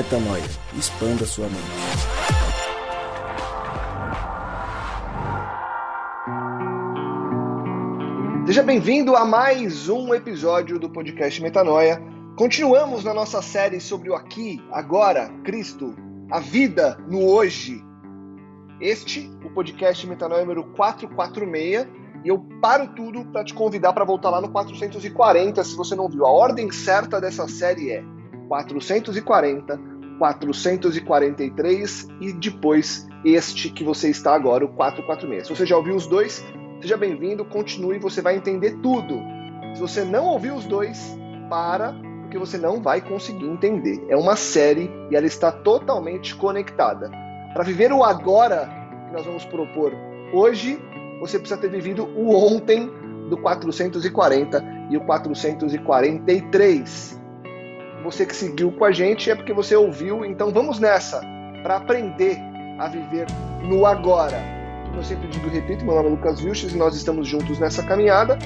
Metanoia. Expanda sua mente. Seja bem-vindo a mais um episódio do podcast Metanoia. Continuamos na nossa série sobre o aqui, agora, Cristo, a vida no hoje. Este, o podcast Metanoia número 446, e eu paro tudo para te convidar para voltar lá no 440, se você não viu. A ordem certa dessa série é 440, 443 e depois este que você está agora, o 446. Se você já ouviu os dois, seja bem-vindo, continue, você vai entender tudo. Se você não ouviu os dois, para, porque você não vai conseguir entender. É uma série e ela está totalmente conectada. Para viver o agora que nós vamos propor hoje, você precisa ter vivido o ontem do 440 e o 443 você que seguiu com a gente é porque você ouviu, então vamos nessa para aprender a viver no agora. Como eu sempre digo e repito, meu nome é Lucas Vilches e nós estamos juntos nessa caminhada.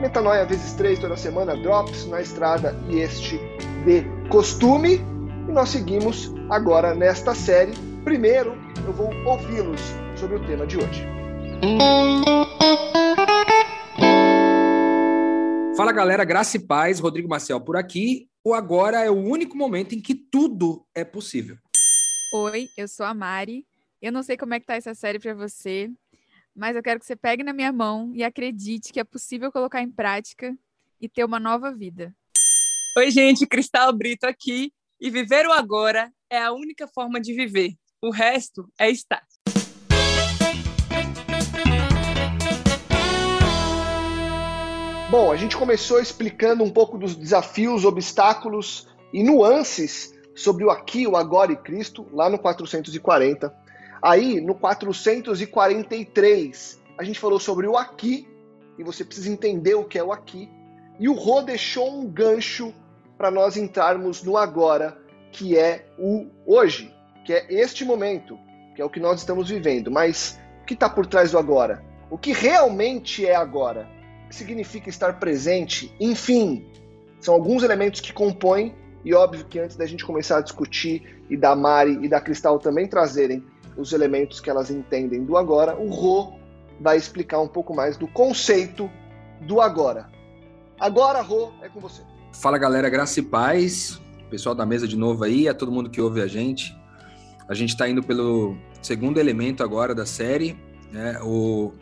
Metanoia vezes três toda semana, drops na estrada e este de costume. E nós seguimos agora nesta série. Primeiro, eu vou ouvi-los sobre o tema de hoje. Fala galera, graça e paz, Rodrigo Marcel por aqui o agora é o único momento em que tudo é possível. Oi, eu sou a Mari. Eu não sei como é que tá essa série para você, mas eu quero que você pegue na minha mão e acredite que é possível colocar em prática e ter uma nova vida. Oi, gente, Cristal Brito aqui. E viver o agora é a única forma de viver. O resto é estar. Bom, a gente começou explicando um pouco dos desafios, obstáculos e nuances sobre o aqui, o agora e Cristo, lá no 440. Aí, no 443, a gente falou sobre o aqui, e você precisa entender o que é o aqui. E o Rô deixou um gancho para nós entrarmos no agora, que é o hoje, que é este momento, que é o que nós estamos vivendo. Mas o que está por trás do agora? O que realmente é agora? Que significa estar presente, enfim, são alguns elementos que compõem, e óbvio que antes da gente começar a discutir e da Mari e da Cristal também trazerem os elementos que elas entendem do agora, o Rô vai explicar um pouco mais do conceito do agora. Agora, Rô, é com você. Fala galera, graça e paz, pessoal da mesa de novo aí, a todo mundo que ouve a gente. A gente está indo pelo segundo elemento agora da série, né? O,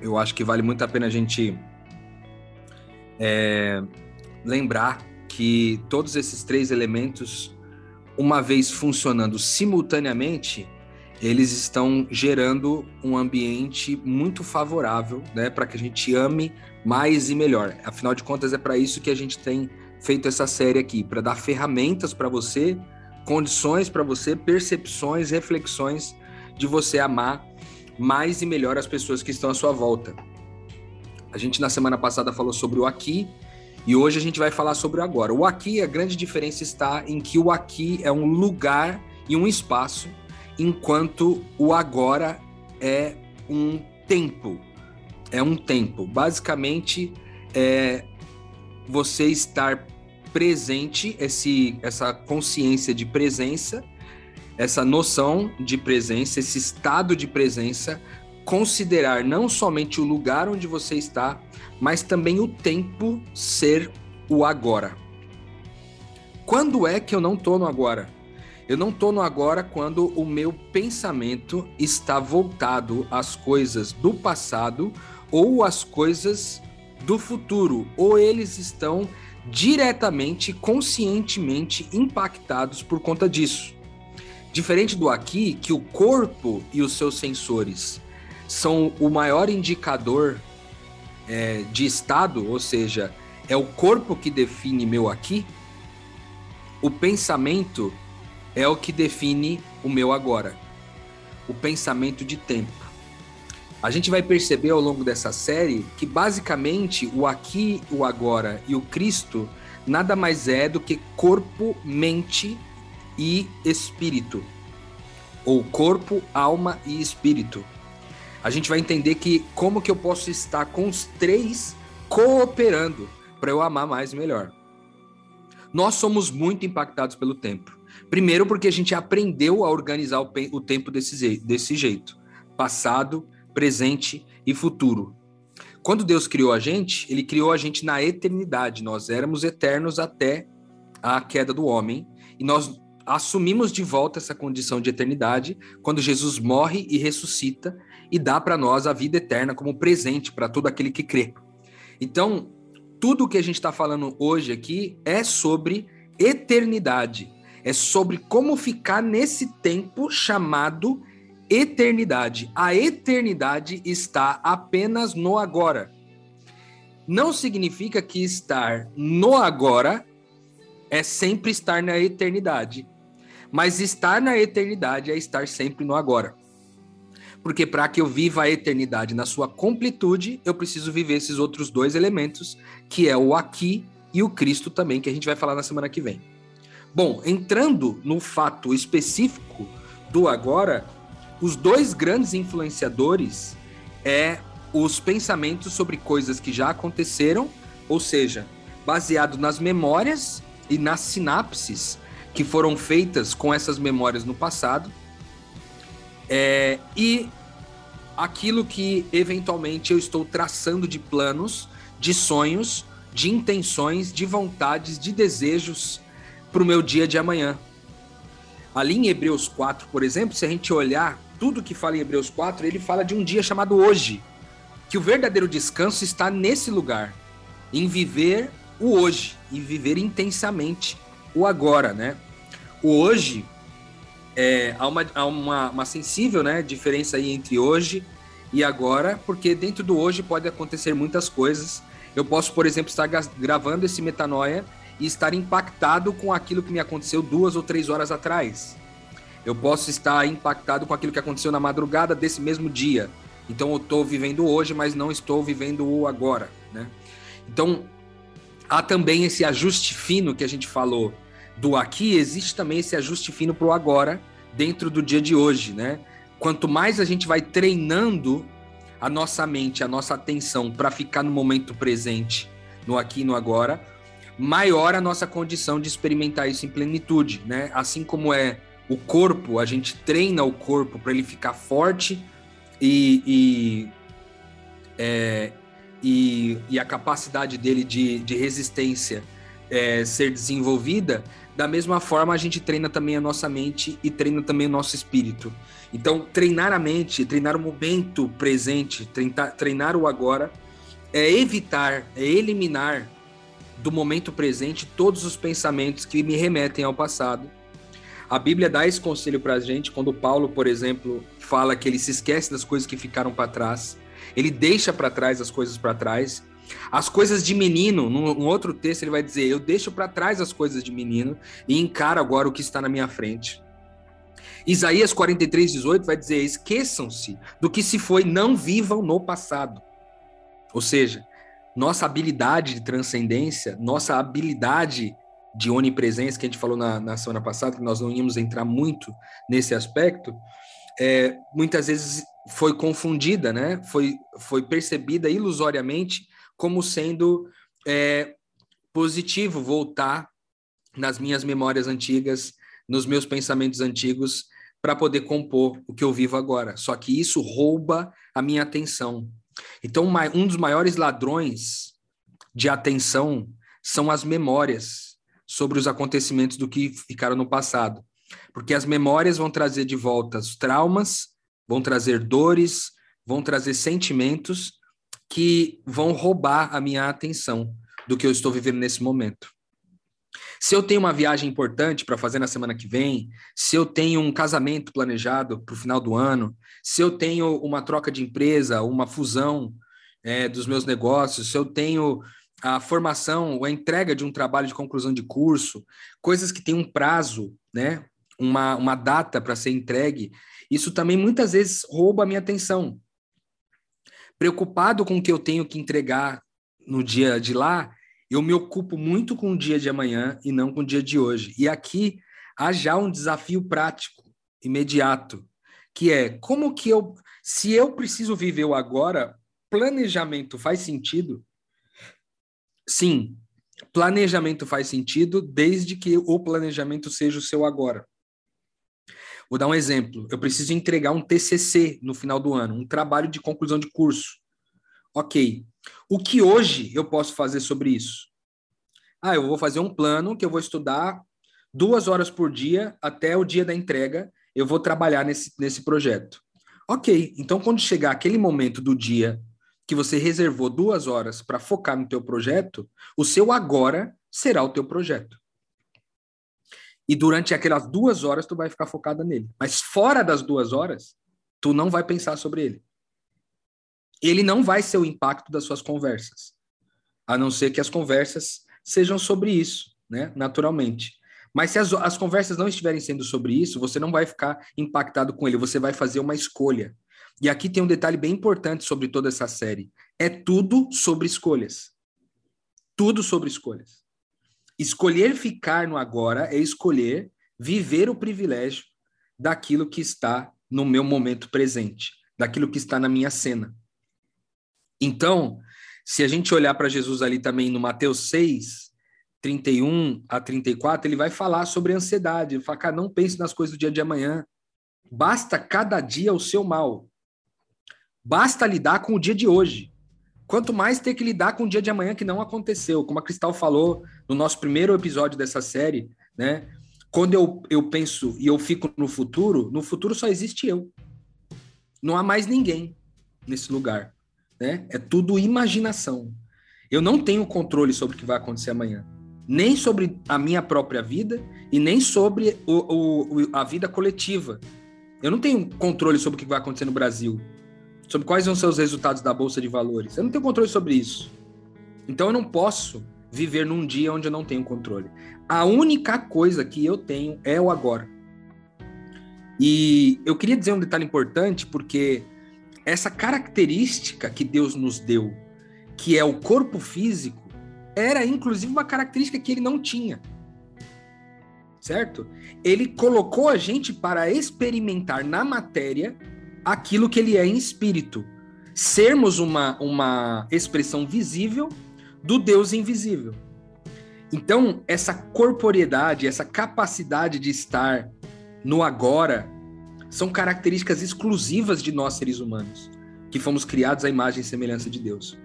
eu acho que vale muito a pena a gente é, lembrar que todos esses três elementos, uma vez funcionando simultaneamente, eles estão gerando um ambiente muito favorável né, para que a gente ame mais e melhor. Afinal de contas, é para isso que a gente tem feito essa série aqui para dar ferramentas para você, condições para você, percepções, reflexões de você amar mais e melhor as pessoas que estão à sua volta. A gente na semana passada falou sobre o aqui e hoje a gente vai falar sobre o agora. O aqui, a grande diferença está em que o aqui é um lugar e um espaço, enquanto o agora é um tempo. É um tempo. Basicamente, é você estar presente, esse, essa consciência de presença, essa noção de presença, esse estado de presença considerar não somente o lugar onde você está, mas também o tempo ser o agora. Quando é que eu não estou no agora? Eu não estou no agora quando o meu pensamento está voltado às coisas do passado ou às coisas do futuro, ou eles estão diretamente, conscientemente impactados por conta disso. Diferente do aqui, que o corpo e os seus sensores são o maior indicador é, de estado, ou seja, é o corpo que define meu aqui, o pensamento é o que define o meu agora. O pensamento de tempo. A gente vai perceber ao longo dessa série que basicamente o aqui, o agora e o Cristo nada mais é do que corpo, mente e espírito. Ou corpo, alma e espírito a gente vai entender que como que eu posso estar com os três cooperando para eu amar mais e melhor. Nós somos muito impactados pelo tempo. Primeiro, porque a gente aprendeu a organizar o, o tempo desse, desse jeito: passado, presente e futuro. Quando Deus criou a gente, ele criou a gente na eternidade. Nós éramos eternos até a queda do homem e nós assumimos de volta essa condição de eternidade quando Jesus morre e ressuscita e dá para nós a vida eterna como presente para todo aquele que crê. Então, tudo o que a gente está falando hoje aqui é sobre eternidade, é sobre como ficar nesse tempo chamado eternidade. A eternidade está apenas no agora. Não significa que estar no agora é sempre estar na eternidade. Mas estar na eternidade é estar sempre no agora. Porque para que eu viva a eternidade na sua completude, eu preciso viver esses outros dois elementos, que é o aqui e o Cristo também, que a gente vai falar na semana que vem. Bom, entrando no fato específico do agora, os dois grandes influenciadores é os pensamentos sobre coisas que já aconteceram, ou seja, baseado nas memórias e nas sinapses que foram feitas com essas memórias no passado, é, e aquilo que eventualmente eu estou traçando de planos, de sonhos, de intenções, de vontades, de desejos para o meu dia de amanhã. Ali em Hebreus 4, por exemplo, se a gente olhar tudo que fala em Hebreus 4, ele fala de um dia chamado hoje. Que o verdadeiro descanso está nesse lugar, em viver o hoje, e viver intensamente o agora, né? Hoje, é, há, uma, há uma, uma sensível né, diferença aí entre hoje e agora, porque dentro do hoje pode acontecer muitas coisas. Eu posso, por exemplo, estar gravando esse metanoia e estar impactado com aquilo que me aconteceu duas ou três horas atrás. Eu posso estar impactado com aquilo que aconteceu na madrugada desse mesmo dia. Então eu estou vivendo hoje, mas não estou vivendo o agora, né? Então há também esse ajuste fino que a gente falou do aqui, existe também esse ajuste fino para o agora dentro do dia de hoje, né? Quanto mais a gente vai treinando a nossa mente, a nossa atenção para ficar no momento presente, no aqui e no agora, maior a nossa condição de experimentar isso em plenitude, né? Assim como é o corpo, a gente treina o corpo para ele ficar forte e, e, é, e, e, a capacidade dele de, de resistência é, ser desenvolvida, da mesma forma a gente treina também a nossa mente e treina também o nosso espírito. Então, treinar a mente, treinar o momento presente, treinar, treinar o agora, é evitar, é eliminar do momento presente todos os pensamentos que me remetem ao passado. A Bíblia dá esse conselho para a gente quando Paulo, por exemplo, fala que ele se esquece das coisas que ficaram para trás, ele deixa para trás as coisas para trás. As coisas de menino, num, outro texto ele vai dizer: Eu deixo para trás as coisas de menino e encaro agora o que está na minha frente. Isaías 43, 18 vai dizer: Esqueçam-se do que se foi, não vivam no passado. Ou seja, nossa habilidade de transcendência, nossa habilidade de onipresença, que a gente falou na, na semana passada, que nós não íamos entrar muito nesse aspecto, é, muitas vezes foi confundida, né? foi, foi percebida ilusoriamente como sendo é, positivo voltar nas minhas memórias antigas, nos meus pensamentos antigos, para poder compor o que eu vivo agora. Só que isso rouba a minha atenção. Então, um dos maiores ladrões de atenção são as memórias sobre os acontecimentos do que ficaram no passado. Porque as memórias vão trazer de volta os traumas, vão trazer dores, vão trazer sentimentos que vão roubar a minha atenção do que eu estou vivendo nesse momento. Se eu tenho uma viagem importante para fazer na semana que vem, se eu tenho um casamento planejado para o final do ano, se eu tenho uma troca de empresa, uma fusão é, dos meus negócios, se eu tenho a formação, a entrega de um trabalho de conclusão de curso, coisas que têm um prazo, né? Uma, uma data para ser entregue, isso também muitas vezes rouba a minha atenção. Preocupado com o que eu tenho que entregar no dia de lá, eu me ocupo muito com o dia de amanhã e não com o dia de hoje. E aqui há já um desafio prático, imediato, que é como que eu, se eu preciso viver o agora, planejamento faz sentido? Sim, planejamento faz sentido desde que o planejamento seja o seu agora. Vou dar um exemplo. Eu preciso entregar um TCC no final do ano, um trabalho de conclusão de curso. Ok. O que hoje eu posso fazer sobre isso? Ah, eu vou fazer um plano que eu vou estudar duas horas por dia até o dia da entrega. Eu vou trabalhar nesse, nesse projeto. Ok. Então, quando chegar aquele momento do dia que você reservou duas horas para focar no teu projeto, o seu agora será o teu projeto. E durante aquelas duas horas tu vai ficar focada nele. Mas fora das duas horas, tu não vai pensar sobre ele. Ele não vai ser o impacto das suas conversas. A não ser que as conversas sejam sobre isso, né? Naturalmente. Mas se as, as conversas não estiverem sendo sobre isso, você não vai ficar impactado com ele, você vai fazer uma escolha. E aqui tem um detalhe bem importante sobre toda essa série. É tudo sobre escolhas. Tudo sobre escolhas. Escolher ficar no agora é escolher viver o privilégio daquilo que está no meu momento presente, daquilo que está na minha cena. Então, se a gente olhar para Jesus ali também no Mateus 6, 31 a 34, ele vai falar sobre ansiedade. Ele fala, cara, não pense nas coisas do dia de amanhã. Basta cada dia o seu mal. Basta lidar com o dia de hoje. Quanto mais ter que lidar com o dia de amanhã que não aconteceu, como a Cristal falou no nosso primeiro episódio dessa série, né? Quando eu, eu penso e eu fico no futuro, no futuro só existe eu. Não há mais ninguém nesse lugar, né? É tudo imaginação. Eu não tenho controle sobre o que vai acontecer amanhã, nem sobre a minha própria vida e nem sobre o, o, a vida coletiva. Eu não tenho controle sobre o que vai acontecer no Brasil sobre quais vão ser os resultados da bolsa de valores. Eu não tenho controle sobre isso. Então eu não posso viver num dia onde eu não tenho controle. A única coisa que eu tenho é o agora. E eu queria dizer um detalhe importante porque essa característica que Deus nos deu, que é o corpo físico, era inclusive uma característica que ele não tinha. Certo? Ele colocou a gente para experimentar na matéria aquilo que ele é em espírito. Sermos uma, uma expressão visível do Deus invisível. Então, essa corporeidade, essa capacidade de estar no agora, são características exclusivas de nós seres humanos, que fomos criados à imagem e semelhança de Deus.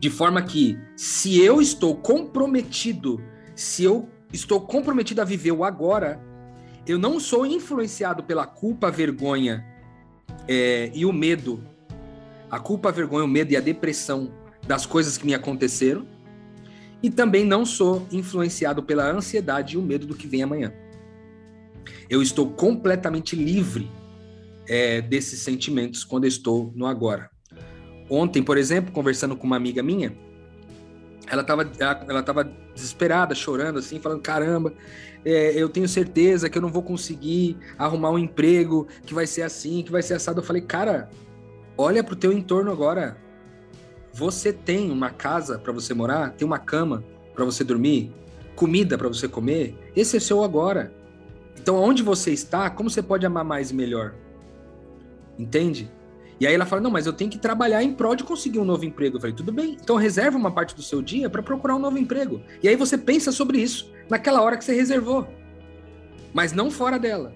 De forma que, se eu estou comprometido, se eu estou comprometido a viver o agora, eu não sou influenciado pela culpa, vergonha é, e o medo, a culpa, a vergonha, o medo e a depressão das coisas que me aconteceram, e também não sou influenciado pela ansiedade e o medo do que vem amanhã. Eu estou completamente livre é, desses sentimentos quando estou no agora. Ontem, por exemplo, conversando com uma amiga minha, ela estava ela tava desesperada, chorando assim, falando: caramba, é, eu tenho certeza que eu não vou conseguir arrumar um emprego que vai ser assim, que vai ser assado. Eu falei, cara, olha pro teu entorno agora. Você tem uma casa para você morar, tem uma cama para você dormir, comida para você comer. Esse é seu agora. Então, onde você está, como você pode amar mais e melhor? Entende? E aí ela fala: Não, mas eu tenho que trabalhar em prol de conseguir um novo emprego. Eu falei: Tudo bem, então reserva uma parte do seu dia para procurar um novo emprego. E aí você pensa sobre isso naquela hora que você reservou, mas não fora dela.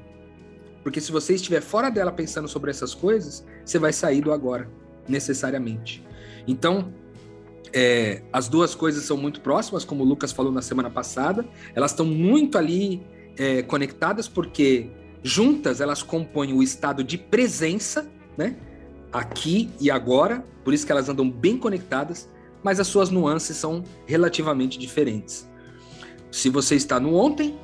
Porque se você estiver fora dela pensando sobre essas coisas, você vai sair do agora, necessariamente. Então, é, as duas coisas são muito próximas, como o Lucas falou na semana passada, elas estão muito ali é, conectadas, porque juntas elas compõem o estado de presença, né? Aqui e agora, por isso que elas andam bem conectadas, mas as suas nuances são relativamente diferentes. Se você está no ontem,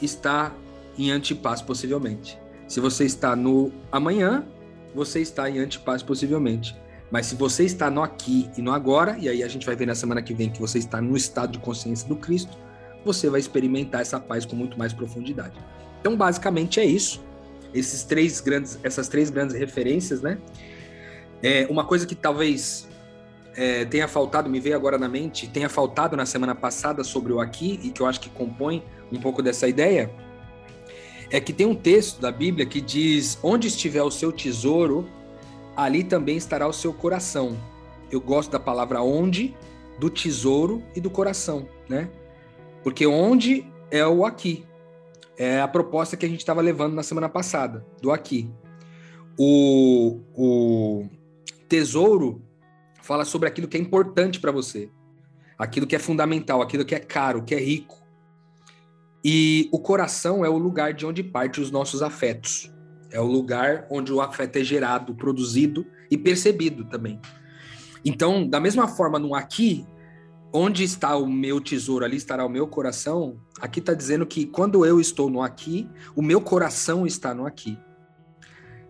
está em antipaz possivelmente. Se você está no amanhã, você está em antipaz possivelmente. Mas se você está no aqui e no agora, e aí a gente vai ver na semana que vem que você está no estado de consciência do Cristo, você vai experimentar essa paz com muito mais profundidade. Então, basicamente é isso. Esses três grandes, essas três grandes referências, né? É, uma coisa que talvez é, tenha faltado, me veio agora na mente, tenha faltado na semana passada sobre o aqui, e que eu acho que compõe um pouco dessa ideia, é que tem um texto da Bíblia que diz: Onde estiver o seu tesouro, ali também estará o seu coração. Eu gosto da palavra onde do tesouro e do coração, né? Porque onde é o aqui? É a proposta que a gente estava levando na semana passada, do aqui. O, o tesouro fala sobre aquilo que é importante para você, aquilo que é fundamental, aquilo que é caro, que é rico. E o coração é o lugar de onde parte os nossos afetos. É o lugar onde o afeto é gerado, produzido e percebido também. Então, da mesma forma, no aqui, onde está o meu tesouro, ali estará o meu coração. Aqui está dizendo que quando eu estou no aqui, o meu coração está no aqui.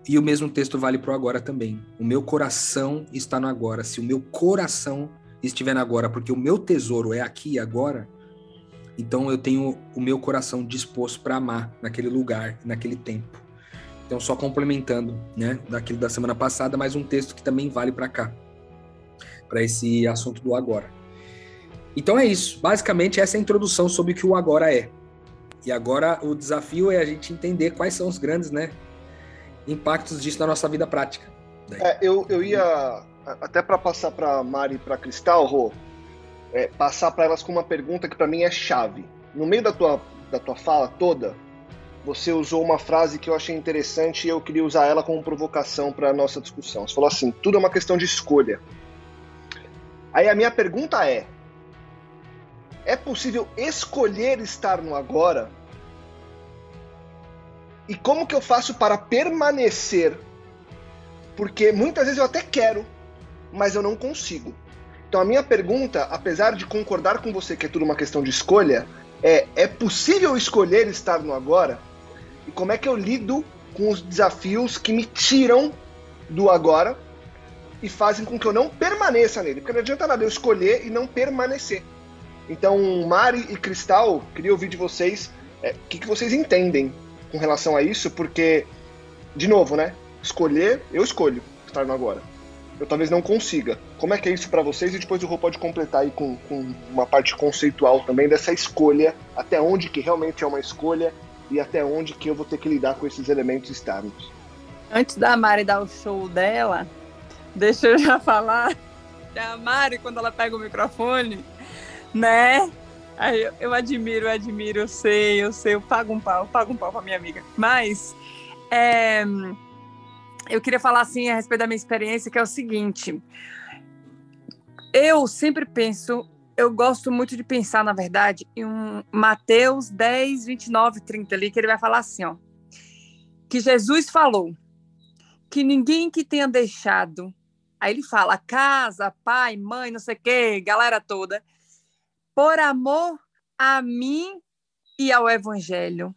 E o mesmo texto vale para o agora também. O meu coração está no agora. Se o meu coração estiver no agora, porque o meu tesouro é aqui e agora, então eu tenho o meu coração disposto para amar naquele lugar, naquele tempo. Então, só complementando, né, daquilo da semana passada, mais um texto que também vale para cá, para esse assunto do agora. Então é isso. Basicamente, essa é a introdução sobre o que o agora é. E agora o desafio é a gente entender quais são os grandes, né, impactos disso na nossa vida prática. É, eu, eu ia até para passar para Mari e para Cristal, Rô, é, passar para elas com uma pergunta que para mim é chave. No meio da tua, da tua fala toda, você usou uma frase que eu achei interessante e eu queria usar ela como provocação para a nossa discussão. Você falou assim: tudo é uma questão de escolha. Aí a minha pergunta é: é possível escolher estar no agora? E como que eu faço para permanecer? Porque muitas vezes eu até quero, mas eu não consigo. Então a minha pergunta, apesar de concordar com você que é tudo uma questão de escolha, é: é possível escolher estar no agora? E como é que eu lido com os desafios que me tiram do agora e fazem com que eu não permaneça nele? Porque não adianta nada eu escolher e não permanecer. Então, Mari e Cristal, queria ouvir de vocês é, o que, que vocês entendem com relação a isso, porque, de novo, né? Escolher, eu escolho estar no agora. Eu talvez não consiga. Como é que é isso para vocês? E depois o Rô pode completar aí com, com uma parte conceitual também dessa escolha, até onde que realmente é uma escolha e até onde que eu vou ter que lidar com esses elementos externos. Antes da Mari dar o show dela, deixa eu já falar que a Mari, quando ela pega o microfone, né? Eu, eu admiro, eu admiro, eu sei, eu sei, eu pago um pau, pago um pau pra minha amiga. Mas é, eu queria falar assim a respeito da minha experiência, que é o seguinte. Eu sempre penso, eu gosto muito de pensar, na verdade, em um Mateus 10, 29, 30 ali, que ele vai falar assim, ó. Que Jesus falou que ninguém que tenha deixado, aí ele fala casa, pai, mãe, não sei o quê, galera toda, por amor a mim e ao Evangelho,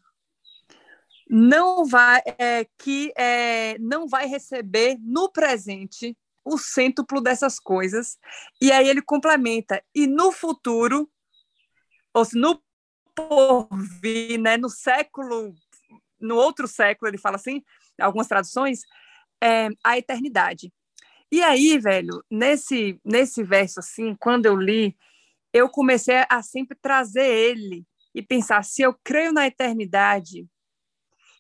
não vai é, que é, não vai receber no presente o cêntuplo dessas coisas. E aí ele complementa e no futuro, ou se no porvir, né, no século, no outro século ele fala assim, algumas traduções, é, a eternidade. E aí, velho, nesse nesse verso assim, quando eu li eu comecei a sempre trazer ele e pensar: se eu creio na eternidade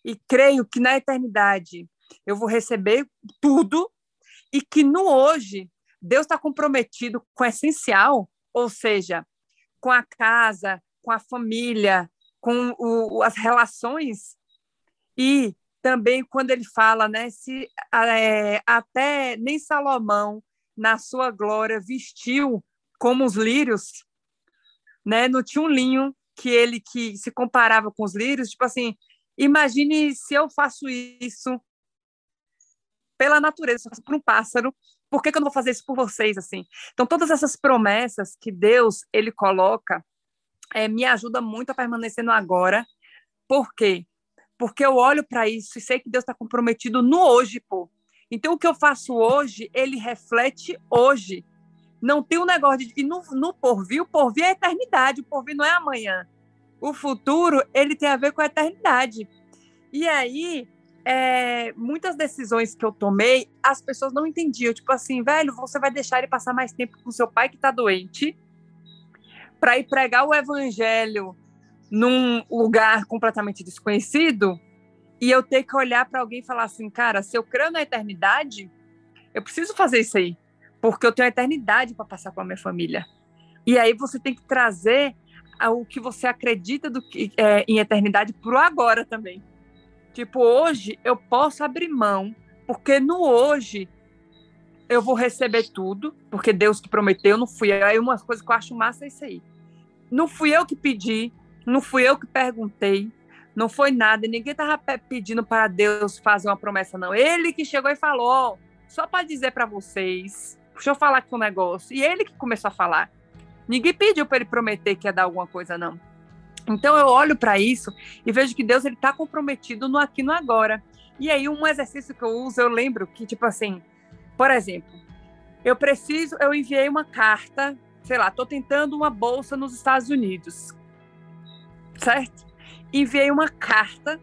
e creio que na eternidade eu vou receber tudo e que no hoje Deus está comprometido com o essencial, ou seja, com a casa, com a família, com o, as relações e também quando ele fala, né, se é, até nem Salomão na sua glória vestiu como os lírios, né? Um linho que ele que se comparava com os lírios, tipo assim, imagine se eu faço isso pela natureza, por um pássaro, por que, que eu não vou fazer isso por vocês assim? Então todas essas promessas que Deus ele coloca é, me ajuda muito a permanecer no agora. Por quê? Porque eu olho para isso e sei que Deus está comprometido no hoje, pô. Então o que eu faço hoje, ele reflete hoje. Não tem um negócio de. E no, no porvir, o porvir é a eternidade, o porvir não é amanhã. O futuro, ele tem a ver com a eternidade. E aí, é, muitas decisões que eu tomei, as pessoas não entendiam. Tipo assim, velho, você vai deixar ele passar mais tempo com seu pai que está doente para ir pregar o evangelho num lugar completamente desconhecido e eu ter que olhar para alguém e falar assim, cara, se eu creio na eternidade, eu preciso fazer isso aí porque eu tenho a eternidade para passar com a minha família. E aí você tem que trazer o que você acredita do que, é, em eternidade para o agora também. Tipo, hoje eu posso abrir mão, porque no hoje eu vou receber tudo, porque Deus que prometeu, não fui eu. Aí uma coisa que eu acho massa é isso aí. Não fui eu que pedi, não fui eu que perguntei, não foi nada, ninguém estava pedindo para Deus fazer uma promessa, não. Ele que chegou e falou, só para dizer para vocês, deixa eu falar aqui um negócio. E ele que começou a falar. Ninguém pediu para ele prometer que ia dar alguma coisa, não. Então eu olho para isso e vejo que Deus ele está comprometido no aqui no agora. E aí um exercício que eu uso, eu lembro que tipo assim, por exemplo, eu preciso, eu enviei uma carta, sei lá, estou tentando uma bolsa nos Estados Unidos, certo? enviei uma carta.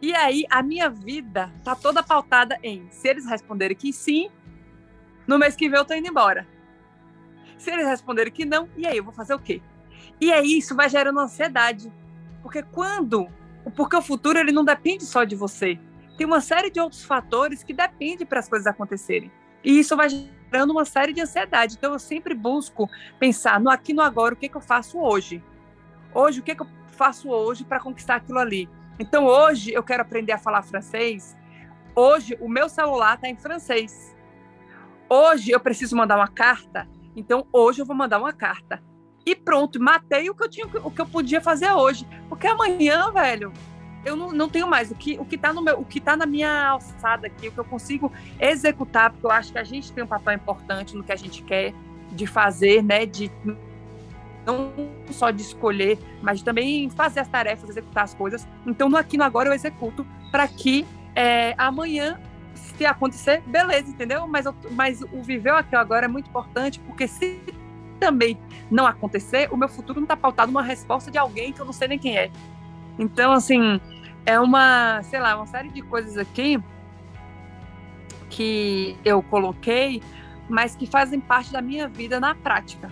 E aí a minha vida tá toda pautada em se eles responderem que sim, no mês que vem eu tô indo embora. Se eles responderem que não, e aí eu vou fazer o quê? E aí isso vai gerando ansiedade. Porque quando, porque o futuro ele não depende só de você. Tem uma série de outros fatores que dependem para as coisas acontecerem. E isso vai gerando uma série de ansiedade. Então eu sempre busco pensar no aqui no agora, o que, que eu faço hoje? Hoje, o que, que eu faço hoje para conquistar aquilo ali? Então, hoje eu quero aprender a falar francês. Hoje, o meu celular está em francês. Hoje, eu preciso mandar uma carta. Então, hoje eu vou mandar uma carta. E pronto, matei o que eu tinha, o que eu podia fazer hoje. Porque amanhã, velho, eu não, não tenho mais. O que, o que tá no meu, o que tá na minha alçada aqui, o que eu consigo executar, porque eu acho que a gente tem um papel importante no que a gente quer de fazer, né? De não só de escolher, mas também fazer as tarefas, executar as coisas. Então, no aqui no agora eu executo para que é, amanhã, se acontecer, beleza, entendeu? Mas, mas o viver aqui agora é muito importante, porque se também não acontecer, o meu futuro não está pautado numa resposta de alguém que eu não sei nem quem é. Então, assim, é uma, sei lá, uma série de coisas aqui que eu coloquei, mas que fazem parte da minha vida na prática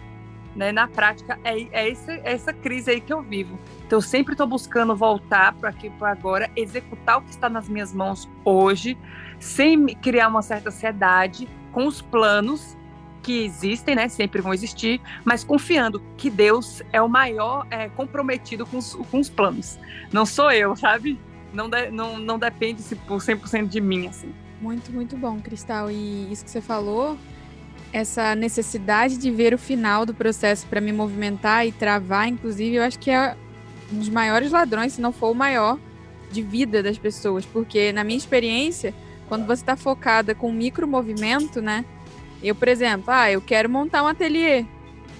né? Na prática, é, é, esse, é essa crise aí que eu vivo. Então, eu sempre estou buscando voltar para aqui, para agora, executar o que está nas minhas mãos hoje, sem criar uma certa ansiedade, com os planos que existem, né? Sempre vão existir, mas confiando que Deus é o maior é, comprometido com os, com os planos. Não sou eu, sabe? Não, de, não, não depende por 100% de mim, assim. Muito, muito bom, Cristal. E isso que você falou essa necessidade de ver o final do processo para me movimentar e travar, inclusive, eu acho que é um dos maiores ladrões, se não for o maior, de vida das pessoas. Porque, na minha experiência, quando você está focada com micro movimento, né? Eu, por exemplo, ah, eu quero montar um ateliê,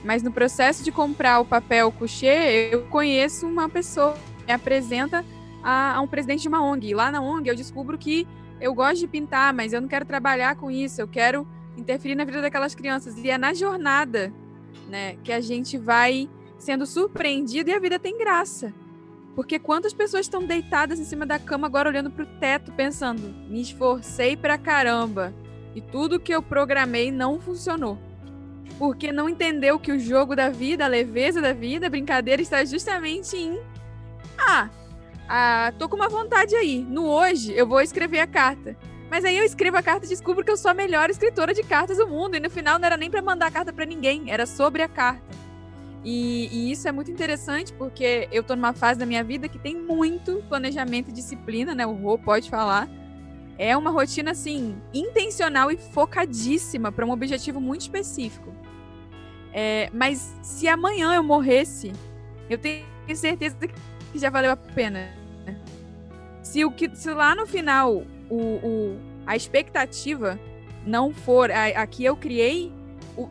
mas no processo de comprar o papel coucher, eu conheço uma pessoa que me apresenta a, a um presidente de uma ONG. E lá na ONG eu descubro que eu gosto de pintar, mas eu não quero trabalhar com isso, eu quero interferir na vida daquelas crianças. E é na jornada, né, que a gente vai sendo surpreendido e a vida tem graça. Porque quantas pessoas estão deitadas em cima da cama agora olhando para o teto, pensando: me esforcei pra caramba e tudo que eu programei não funcionou. Porque não entendeu que o jogo da vida, a leveza da vida, a brincadeira está justamente em. Ah, ah, tô com uma vontade aí. No hoje eu vou escrever a carta. Mas aí eu escrevo a carta e descubro que eu sou a melhor escritora de cartas do mundo. E no final não era nem para mandar a carta para ninguém, era sobre a carta. E, e, isso é muito interessante porque eu tô numa fase da minha vida que tem muito planejamento e disciplina, né? O Rô pode falar. É uma rotina, assim, intencional e focadíssima para um objetivo muito específico. É, mas se amanhã eu morresse, eu tenho certeza que já valeu a pena. Se, o que, se lá no final o, o, a expectativa não for a, a que eu criei,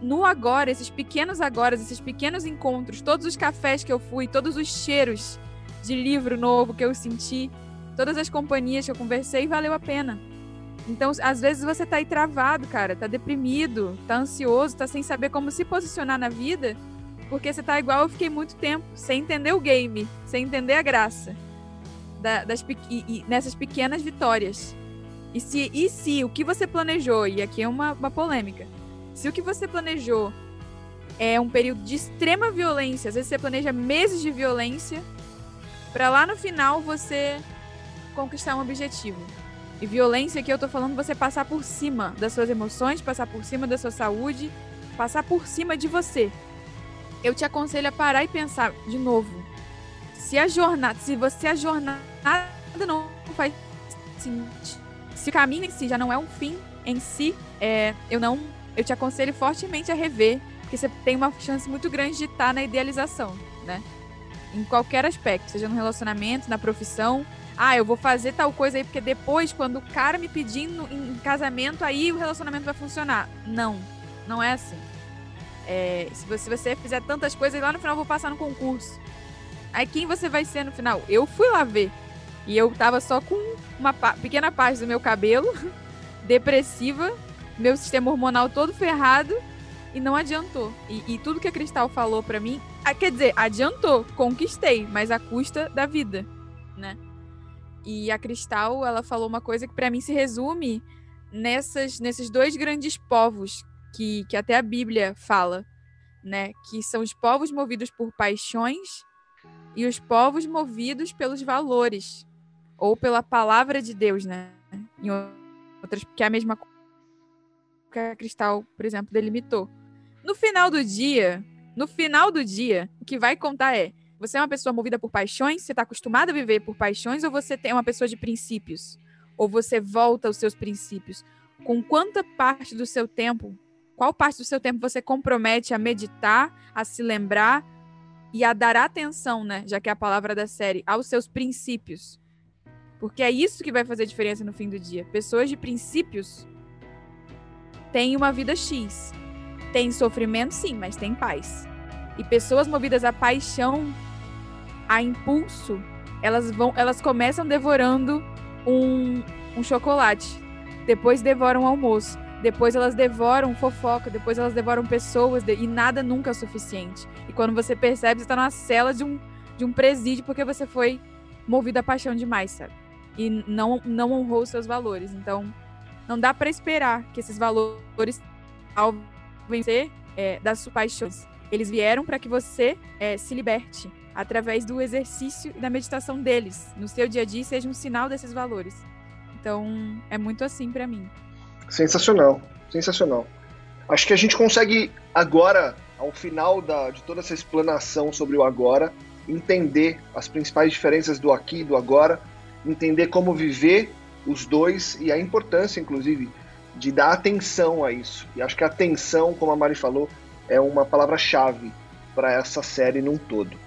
no agora, esses pequenos agora, esses pequenos encontros, todos os cafés que eu fui, todos os cheiros de livro novo que eu senti, todas as companhias que eu conversei, valeu a pena. Então, às vezes você tá aí travado, cara, tá deprimido, tá ansioso, tá sem saber como se posicionar na vida, porque você tá igual eu fiquei muito tempo, sem entender o game, sem entender a graça da, das, e, e nessas pequenas vitórias. E se, e se o que você planejou, e aqui é uma, uma polêmica, se o que você planejou é um período de extrema violência, às vezes você planeja meses de violência, para lá no final você conquistar um objetivo. E violência que eu tô falando você passar por cima das suas emoções, passar por cima da sua saúde, passar por cima de você. eu te aconselho a parar e pensar de novo. Se a jornada, se você a jornada não faz sentido, se o caminho em si já não é um fim em si, é, eu não, eu te aconselho fortemente a rever, porque você tem uma chance muito grande de estar na idealização, né? Em qualquer aspecto, seja no relacionamento, na profissão. Ah, eu vou fazer tal coisa aí porque depois, quando o cara me pedindo em casamento, aí o relacionamento vai funcionar. Não, não é assim. É, se, você, se você fizer tantas coisas, lá no final eu vou passar no concurso. Aí quem você vai ser no final? Eu fui lá ver. E eu tava só com uma pequena parte do meu cabelo, depressiva, meu sistema hormonal todo ferrado e não adiantou. E, e tudo que a Cristal falou para mim, ah, quer dizer, adiantou, conquistei, mas à custa da vida, né? E a Cristal, ela falou uma coisa que para mim se resume nessas, nesses dois grandes povos que, que até a Bíblia fala, né? Que são os povos movidos por paixões e os povos movidos pelos valores ou pela palavra de Deus, né? Em outras, que é a mesma coisa que a Cristal, por exemplo, delimitou. No final do dia, no final do dia, o que vai contar é: você é uma pessoa movida por paixões, você está acostumado a viver por paixões, ou você é uma pessoa de princípios? Ou você volta aos seus princípios? Com quanta parte do seu tempo qual parte do seu tempo você compromete a meditar, a se lembrar e a dar atenção, né? Já que é a palavra da série, aos seus princípios. Porque é isso que vai fazer diferença no fim do dia. Pessoas de princípios têm uma vida X. Tem sofrimento, sim, mas tem paz. E pessoas movidas a paixão, a impulso, elas vão, elas começam devorando um, um chocolate, depois devoram o almoço, depois elas devoram fofoca, depois elas devoram pessoas e nada nunca é suficiente. E quando você percebe, você está numa cela de um, de um presídio porque você foi movido a paixão demais, sabe? E não, não honrou os seus valores. Então, não dá para esperar que esses valores, ao vencer é, das suas paixões, eles vieram para que você é, se liberte através do exercício e da meditação deles no seu dia a dia seja um sinal desses valores. Então, é muito assim para mim. Sensacional, sensacional. Acho que a gente consegue agora, ao final da, de toda essa explanação sobre o agora, entender as principais diferenças do aqui e do agora, entender como viver os dois e a importância, inclusive, de dar atenção a isso. E acho que atenção, como a Mari falou, é uma palavra-chave para essa série num todo.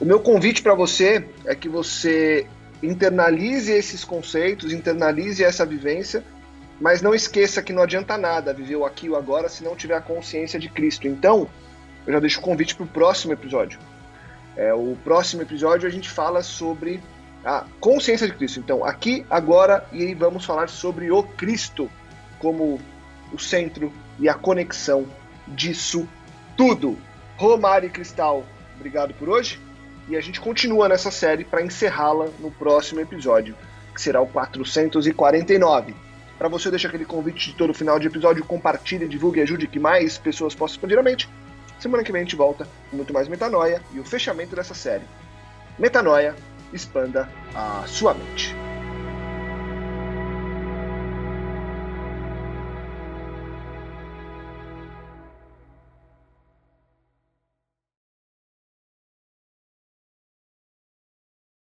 O meu convite para você é que você internalize esses conceitos, internalize essa vivência mas não esqueça que não adianta nada viver o aqui e o agora se não tiver a consciência de Cristo. Então, eu já deixo o convite para o próximo episódio. É, o próximo episódio a gente fala sobre a consciência de Cristo. Então, aqui, agora, e vamos falar sobre o Cristo como o centro e a conexão disso tudo. Romário e Cristal, obrigado por hoje. E a gente continua nessa série para encerrá-la no próximo episódio, que será o 449. Para você deixar aquele convite de todo final de episódio, compartilhe, divulgue e ajude que mais pessoas possam expandir a mente. Semana que vem a gente volta com muito mais metanoia e o fechamento dessa série. Metanoia, expanda a sua mente.